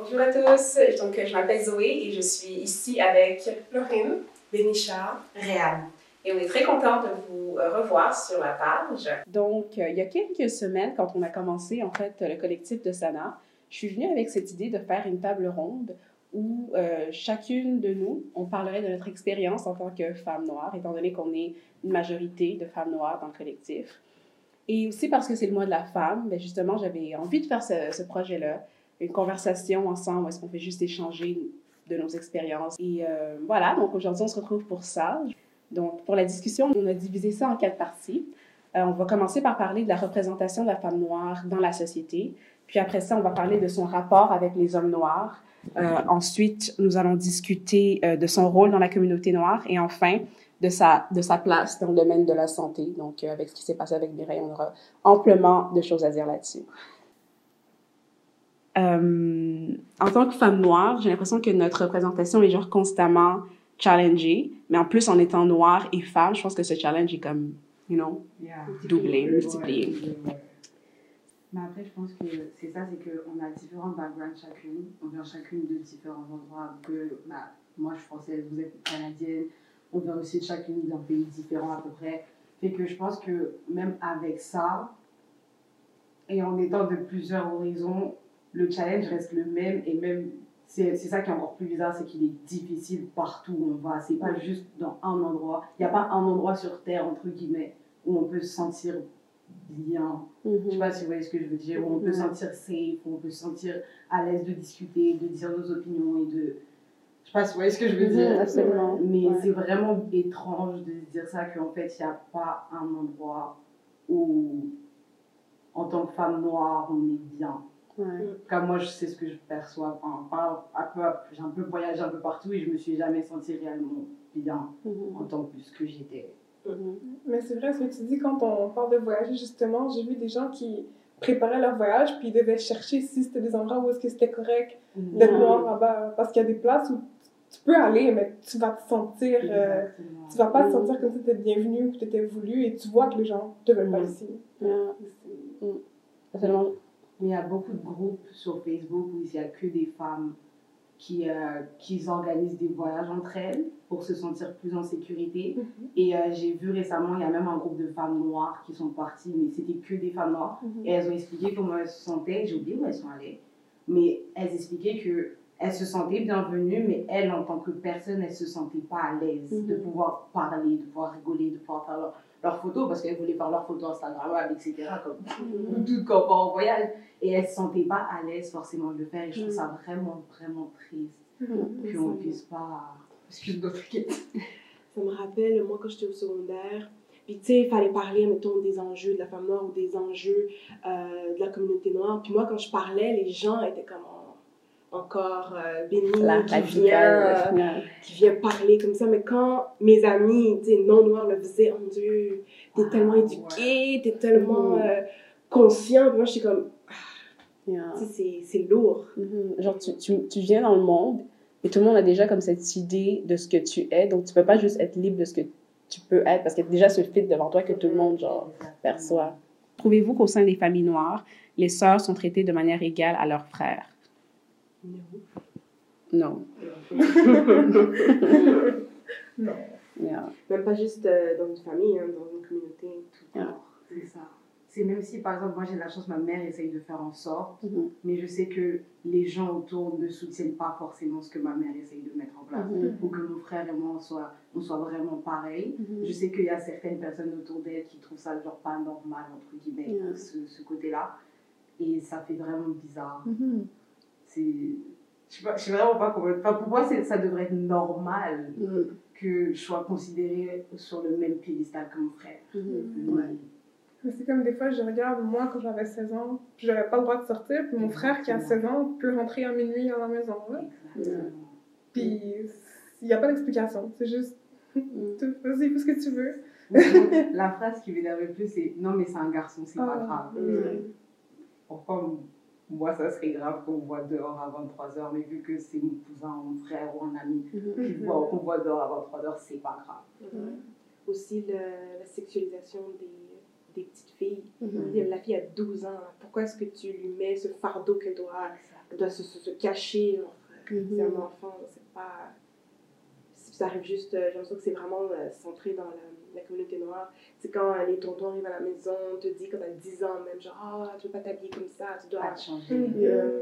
Bonjour à tous, donc je m'appelle Zoé et je suis ici avec Laurine, Bénicha, Réal. Et on est très content de vous euh, revoir sur la page. Donc, euh, il y a quelques semaines, quand on a commencé en fait le collectif de Sana, je suis venue avec cette idée de faire une table ronde où euh, chacune de nous, on parlerait de notre expérience en tant que femme noire, étant donné qu'on est une majorité de femmes noires dans le collectif. Et aussi parce que c'est le mois de la femme, ben justement, j'avais envie de faire ce projet-là, une conversation ensemble est-ce qu'on fait juste échanger de nos expériences. Et euh, voilà, donc aujourd'hui, on se retrouve pour ça. Donc, pour la discussion, on a divisé ça en quatre parties. Euh, on va commencer par parler de la représentation de la femme noire dans la société. Puis après ça, on va parler de son rapport avec les hommes noirs. Euh, ensuite, nous allons discuter de son rôle dans la communauté noire. Et enfin, de sa, de sa place dans le domaine de la santé. Donc, avec ce qui s'est passé avec Mireille, on aura amplement de choses à dire là-dessus. Euh, en tant que femme noire, j'ai l'impression que notre représentation est genre constamment challengée, mais en plus en étant noire et femme, je pense que ce challenge est comme, you know, Yeah. doublé, multiplié. ouais. Mais après, je pense que c'est ça, c'est qu'on a différents backgrounds chacune. On vient chacune de différents endroits. Que, bah, moi, je suis française, vous êtes canadienne. On vient aussi chacune d'un pays différent à peu près. Fait que je pense que même avec ça, et en étant de plusieurs horizons, le challenge reste le même. Et même, c'est ça qui est encore plus bizarre, c'est qu'il est difficile partout où on va. C'est pas juste dans un endroit. Il n'y a pas un endroit sur Terre, entre guillemets, où on peut se sentir bien. Je sais pas si vous voyez ce que je veux dire, où on peut se sentir safe, où on peut se sentir à l'aise de discuter, de dire nos opinions et de. Je sais pas si vous voyez ce que je veux dire. Mhm, absolument. Mais Ouais. c'est vraiment étrange de dire ça, qu'en fait, il n'y a pas un endroit où, en tant que femme noire, on est bien. Ouais. Comme moi, je sais ce que je perçois. Enfin, j'ai un peu voyagé un peu partout et je me suis jamais sentie réellement bien Mhm. en tant que ce que j'étais. Mhm. Mais c'est vrai ce que tu dis quand on parle de voyager, justement. J'ai vu des gens qui préparaient leur voyage puis ils devaient chercher si c'était des endroits où est-ce que c'était correct d'être Ouais. noir là-bas. Parce qu'il y a des places où tu peux aller, mais tu vas te sentir. euh, tu vas pas te sentir comme si tu étais bienvenu ou que tu étais voulu et tu vois que les gens te veulent pas ici. Mhm. Mais il y a beaucoup de groupes sur Facebook où il n'y a que des femmes qui, euh, qui organisent des voyages entre elles pour se sentir plus en sécurité. Et euh, j'ai vu récemment, il y a même un groupe de femmes noires qui sont parties, mais c'était que des femmes noires. Et elles ont expliqué comment elles se sentaient. J'ai oublié où elles sont allées. Mais elles expliquaient que elles se sentaient bienvenues, mais elles, en tant que personne, elles se sentaient pas à l'aise de Mhm. pouvoir parler, de pouvoir rigoler, de pouvoir faire leurs leurs photos, parce qu'elles voulaient faire leurs photos Instagram, etc. Comme tout quand on en voyage. Et elles se sentaient pas à l'aise forcément de le faire. Et je trouve ça vraiment, vraiment triste Mhm. qu'on puisse pas. Excuse-moi, t'inquiète. Ça me rappelle, moi, quand j'étais au secondaire, puis tu sais, il fallait parler, mettons, des enjeux de la femme noire ou des enjeux euh, de la communauté noire. Puis moi, quand je parlais, les gens étaient comme encore euh, bénis, La qui, vient, radicale, euh, qui vient parler comme ça. Mais quand mes amis, tu sais, non noirs le faisaient, oh mon Dieu, t'es Ah, tellement ouais. éduqué, t'es tellement Mhm. euh, conscient. Moi, j'étais comme, Yeah. tu sais, c'est- c'est lourd. Mhm. Genre, tu, tu, tu viens dans le monde et tout le monde a déjà comme cette idée de ce que tu es, donc tu peux pas juste être libre de ce que tu peux être parce qu'il y a déjà ce fit devant toi que tout le monde, genre, perçoit. Trouvez-vous qu'au sein des familles noires, les sœurs sont traitées de manière égale à leurs frères? Non. Non. Yeah. Même pas juste euh, dans une famille, hein, dans une communauté. Tout Yeah. C'est ça. C'est même si, par exemple, moi j'ai la chance, ma mère essaye de faire en sorte, Mhm. mais je sais que les gens autour ne soutiennent pas forcément ce que ma mère essaye de mettre en place. Mhm. Pour que mon frère et moi, on soit, on soit vraiment pareils. Mhm. Je sais qu'il y a certaines personnes autour d'elle qui trouvent ça genre pas normal, entre guillemets, ce, ce côté-là. Et ça fait vraiment bizarre. Je sais pas- je sais vraiment pas comment... Enfin, pour moi, ça devrait être normal Mhm. que je sois considérée sur le même piédestal que mon frère. Ouais. Mais C'est comme des fois, je regarde, moi, quand j'avais 16 ans, puis j'avais pas le droit de sortir, puis mon frère qui a 16 ans peut rentrer à minuit à la maison. Puis il n'y a pas d'explication, c'est juste, vas-y, fais ce que tu veux. La phrase qui m'énerve le plus, c'est non, mais c'est un garçon, c'est pas Ah. grave. Mhm. Pourquoi moi ça serait grave qu'on me voit dehors à 23h, mais vu que c'est mon cousin, mon frère ou un ami Mhm. qui Mhm. voit qu'on voit dehors à 23h, c'est pas grave. Ouais. Aussi le- la sexualisation des, des petites filles. Mhm. La fille a 12 ans, pourquoi est-ce que tu lui mets ce fardeau qu'elle doit elle doit se, se, se cacher. Mhm. C'est un enfant, c'est pas. Ça arrive juste, euh, j'ai l'impression que c'est vraiment euh, centré dans la, la communauté noire. C'est quand euh, les tontons arrivent à la maison, on te dit quand t'as 10 ans même, genre, ah, tu veux pas t'habiller comme ça, tu dois. Pas changer. Euh,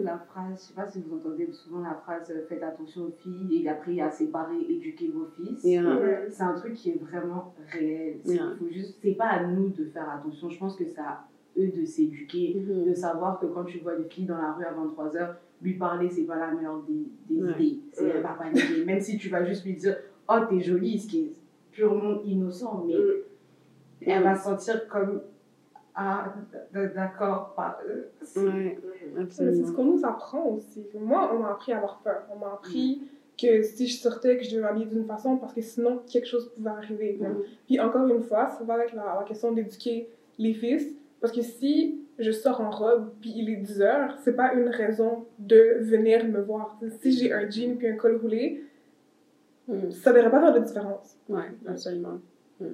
La phrase, je sais pas si vous entendez souvent la phrase faites attention aux filles et après il y a séparer, éduquer vos fils. Yeah. C'est un truc qui est vraiment réel. C'est Yeah. faut juste, c'est pas à nous de faire attention. Je pense que c'est à eux de s'éduquer, Mhm. de savoir que quand tu vois une fille dans la rue à 23h, lui parler, c'est pas la meilleure des, des Ouais. idées. C'est Ouais. va paniquer. Même si tu vas juste lui dire Oh, t'es jolie, ce qui est purement innocent, mais elle va se sentir comme Ah, d'accord, pas. euh, c'est- Ouais. Mais c'est ce qu'on nous apprend aussi. Moi, on m'a appris à avoir peur. On m'a appris que si je sortais, que je devais m'habiller d'une façon parce que sinon quelque chose pouvait arriver. Puis encore une fois, ça va avec la, la question d'éduquer les fils. Parce que si je sors en robe puis il est 10 heures, c'est pas une raison de venir me voir. Si j'ai un jean puis un col roulé, Mhm. ça devrait pas faire de différence. Ouais, absolument. Mm.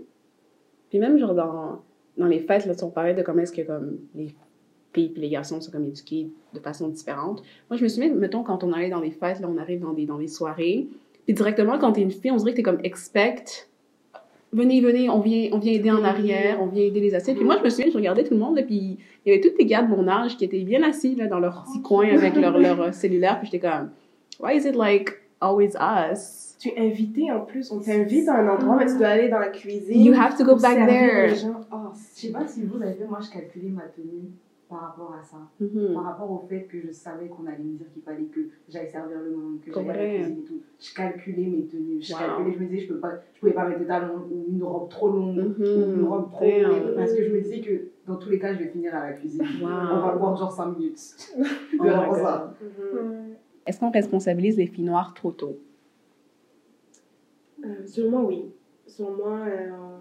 Puis même, genre, dans, dans les fêtes, là, on parlait de comment est-ce que, comme, les filles et les garçons sont, comme, éduqués de façon différente. Moi, je me souviens, mettons, quand on allait dans les fêtes, là, on arrive dans des, dans des soirées, puis directement, quand t'es une fille, on dirait que t'es comme, expect, venez, venez, on vient, on vient aider en arrière, on vient aider les assiettes. Puis moi, je me souviens, je regardais tout le monde, là, puis il y avait tous les gars de mon âge qui étaient bien assis, là, dans leur petit coin avec leur, leur euh, cellulaire, puis j'étais comme, why is it, like, always us? Tu es invité en plus, on t'invite à un endroit, mais tu dois aller dans la cuisine. You have to go back there. les gens. Oh, Je sais pas si vous avez vu, moi je calculais ma tenue par rapport à ça. Mhm. Par rapport au fait que je savais qu'on allait me dire qu'il fallait que j'aille servir le monde, que j'aille à la cuisine et tout. Je calculais mes tenues. Je Wow. calculais, je me disais, je peux pas, je pouvais pas mettre de talons ou une robe trop longue. Ou une robe trop longue. Parce que je me disais que dans tous les cas, je vais finir à la cuisine. Wow. On va boire genre 5 minutes. Oh ça. mhm. Ouais. Est-ce qu'on responsabilise les filles noires trop tôt? Euh, sûrement oui. Sûrement, euh,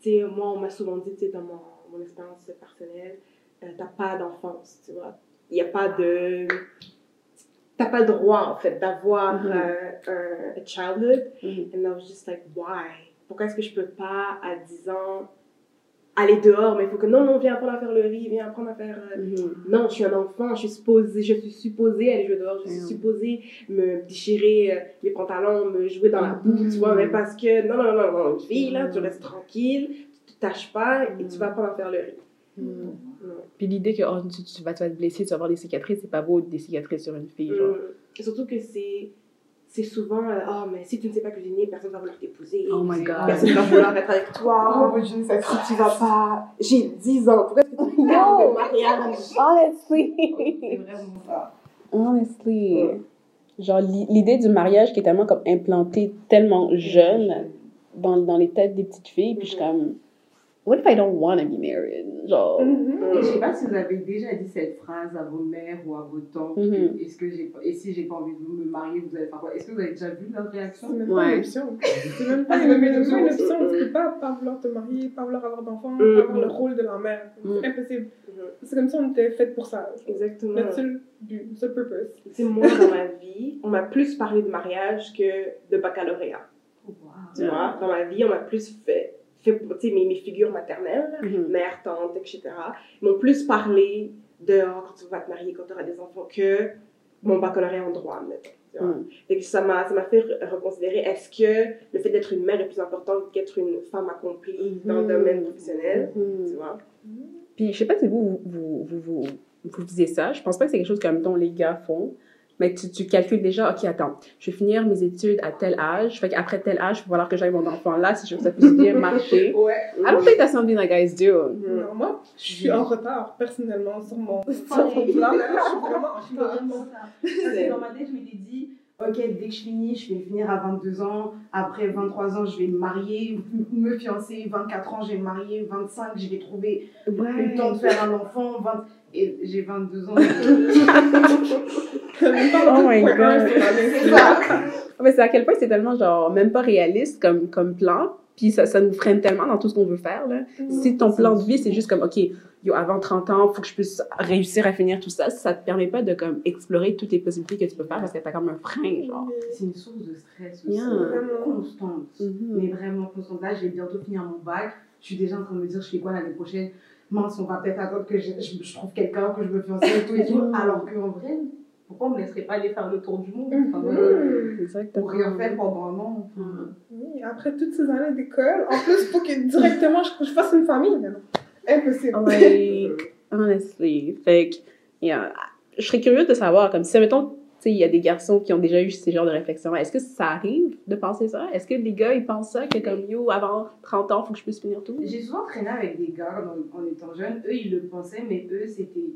tu sais, moi, on m'a souvent dit, tu sais, dans mon, mon expérience personnelle, euh, t'as pas d'enfance, tu vois. Il n'y a pas de. T'as pas le droit, en fait, d'avoir Mhm. euh, un childhood. Mhm. And I was just like, why? Pourquoi est-ce que je peux pas, à 10 ans, aller dehors? Mais il faut que, non, non, viens apprendre à faire le riz, viens apprendre à faire. euh, Mhm. non, je suis un enfant, je suis supposée, je suis supposée aller jouer dehors, je suis Ouais. supposée me déchirer euh, les pantalons, me jouer dans la boue, Mhm. tu vois, mais parce que, non, non, non, non, une fille, là, tu restes tranquille, tâches pas et tu vas apprendre à faire le riz. Non. Puis l'idée que oh, tu, tu vas, tu vas te blesser, tu vas avoir des cicatrices, c'est pas beau des cicatrices sur une fille. Genre. Et surtout que c'est c'est souvent, euh, ah, mais si tu ne sais pas cuisiner, personne va vouloir t'épouser. Oh my god. Personne va vouloir être avec toi. Oh, je ne sais Si tu vas pas. J'ai 10 ans, pourquoi est-ce que tu de mariage? C'est Honestly. vraiment ça. Honestly. Genre l'i- l'idée du mariage qui est tellement comme implantée tellement jeune dans, dans les têtes des petites filles, puis je suis comme, what if I don't want to be married? Genre. Mhm. Et je sais pas si vous avez déjà dit cette phrase à vos mères ou à vos tantes. Mhm. que Est-ce que j'ai et si j'ai pas envie de me marier, vous allez faire quoi? Est-ce que vous avez déjà vu leur réaction? C'est même pas Ouais. une option. C'est même pas une, même une option. Tu peux pas, pas vouloir te marier, pas vouloir avoir d'enfants, pas avoir le rôle de la mère. C'est impossible. Mhm. C'est comme si on était fait pour ça. Exactement. Notre seul but, notre seul purpose. Sais, moi, dans ma vie, on m'a plus parlé de mariage que de baccalauréat. Wow. Tu vois, dans ma vie, on m'a plus fait, fait mes, mes figures maternelles, Mhm. mère, tante, etc., m'ont plus parlé de oh, quand tu vas te marier, quand tu auras des enfants, que mon baccalauréat en droit, mettons. Mhm. Fait que ça m'a fait re- reconsidérer est-ce que le fait d'être une mère est plus important qu'être une femme accomplie dans le Mhm. domaine professionnel Mhm. tu vois Puis je sais pas si vous, vous, vous, vous, vous disiez ça. Je pense pas que c'est quelque chose dont les gars font. Mais tu, tu calcules déjà, ok, attends, je vais finir mes études à tel âge. Fait qu'après tel âge, il va falloir que j'aille mon enfant là si je veux que ça puisse bien marcher. ouais I don't think that's something that guys do. Non, moi, je suis en retard, personnellement, sur mon, sur mon plan. Je suis vraiment en retard. dans ma tête, je m'étais dit, ok, dès que je finis, je vais finir à 22 ans. Après 23 ans, je vais me marier, me fiancer. 24 ans, je vais me marier. 25, je vais trouver le temps de faire un enfant. 20... Et j'ai 22 ans. Oh my God. C'est ça. Mais c'est à quel point c'est tellement genre même pas réaliste comme, comme plan. Puis ça, ça nous freine tellement dans tout ce qu'on veut faire. Là. Si ton plan de vie, c'est juste comme, OK, yo, avant 30 ans, faut que je puisse réussir à finir tout ça, ça te permet pas de comme explorer toutes les possibilités que tu peux faire parce que t'as comme un frein, genre. C'est une source de stress aussi. Yeah. Constante. Mhm. Mais vraiment constante. Là, je vais bientôt finir mon bac. Je suis déjà en train de me dire, je fais quoi l'année prochaine? Mince, on va peut-être attendre que je, je, je trouve quelqu'un, que je me fiance et tout et tout. Alors qu'en vrai, pourquoi on me laisserait pas aller faire le tour du monde enfin, Mhm. Pour rien faire pendant un an. enfin, Oui, après toutes ces années d'école, en plus, il faut que directement je, je fasse une famille. non? Impossible. Ouais, honestly. Fait que, yeah, je serais curieuse de savoir, comme si, mettons, tu sais, il y a des garçons qui ont déjà eu ces genres de réflexions. Est-ce que ça arrive de penser ça? Est-ce que les gars, ils pensent ça, que comme, yo, avant 30 ans, faut que je puisse finir tout? J'ai souvent traîné avec des gars en, en étant jeune. Eux, ils le pensaient, mais eux, c'était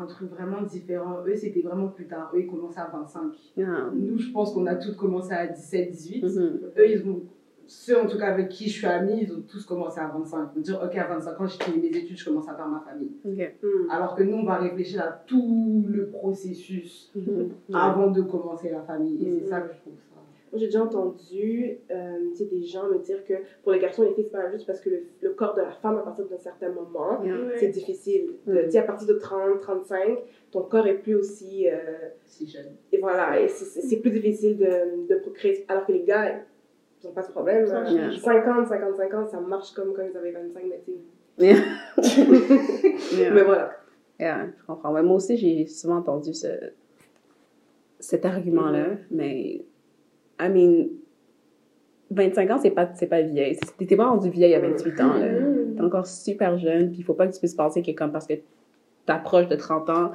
un truc vraiment différent. Eux, c'était vraiment plus tard. Eux, ils commençaient à 25. Yeah. Nous, je pense qu'on a tous commencé à 17, 18. Mhm. Eux, ils ont, ceux en tout cas avec qui je suis amie, ils ont tous commencé à 25. Ils vont dire, ok, à 25 ans, j'ai fini mes études, je commence à faire ma famille. Hmm. Alors que nous, on va réfléchir à tout le processus Mhm. avant de commencer la famille. Et c'est Mhm. ça que je trouve ça. Moi, j'ai déjà entendu euh, des gens me dire que pour les garçons et les filles, c'est pas juste parce que le, le corps de la femme, à partir d'un certain moment, Yeah. c'est difficile. Mm. Tu à partir de 30, 35, ton corps est plus aussi. euh, Si jeune. et voilà, et c'est- plus difficile de, de procréer. Alors que les gars, ils n'ont pas ce problème. Hein. Yeah. 50, 55 ans, ça marche comme quand ils avaient 25, mais tu. Yeah. Mais voilà. Yeah, je comprends. Ouais, moi aussi, j'ai souvent entendu ce, cet argument-là, mais, I mean, 25 ans, c'est pas, c'est pas vieille. T'es pas rendu vieille à 28 ans, là. Mhm. T'es encore super jeune, puis il faut pas que tu puisses penser que comme parce que t'approches de 30 ans,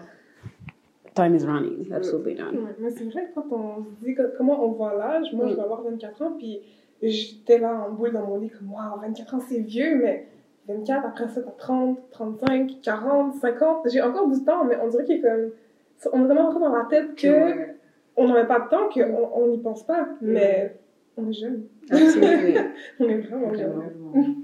time is running. Absolutely not. Ouais, mais c'est vrai, quand on se dit que- comment on voit l'âge, moi Mm. je vais avoir 24 ans, puis j'étais là en boule dans mon lit, comme waouh, 24 ans c'est vieux, mais 24, après ça t'as 30, 35, 40, 50. J'ai encore du temps, mais on dirait qu'il est comme. On est tellement rentré dans la tête que Ouais. On n'avait pas de temps, qu'on on n'y pense pas, mais on est jeune. Absolutely. On est vraiment jeune. Vraiment.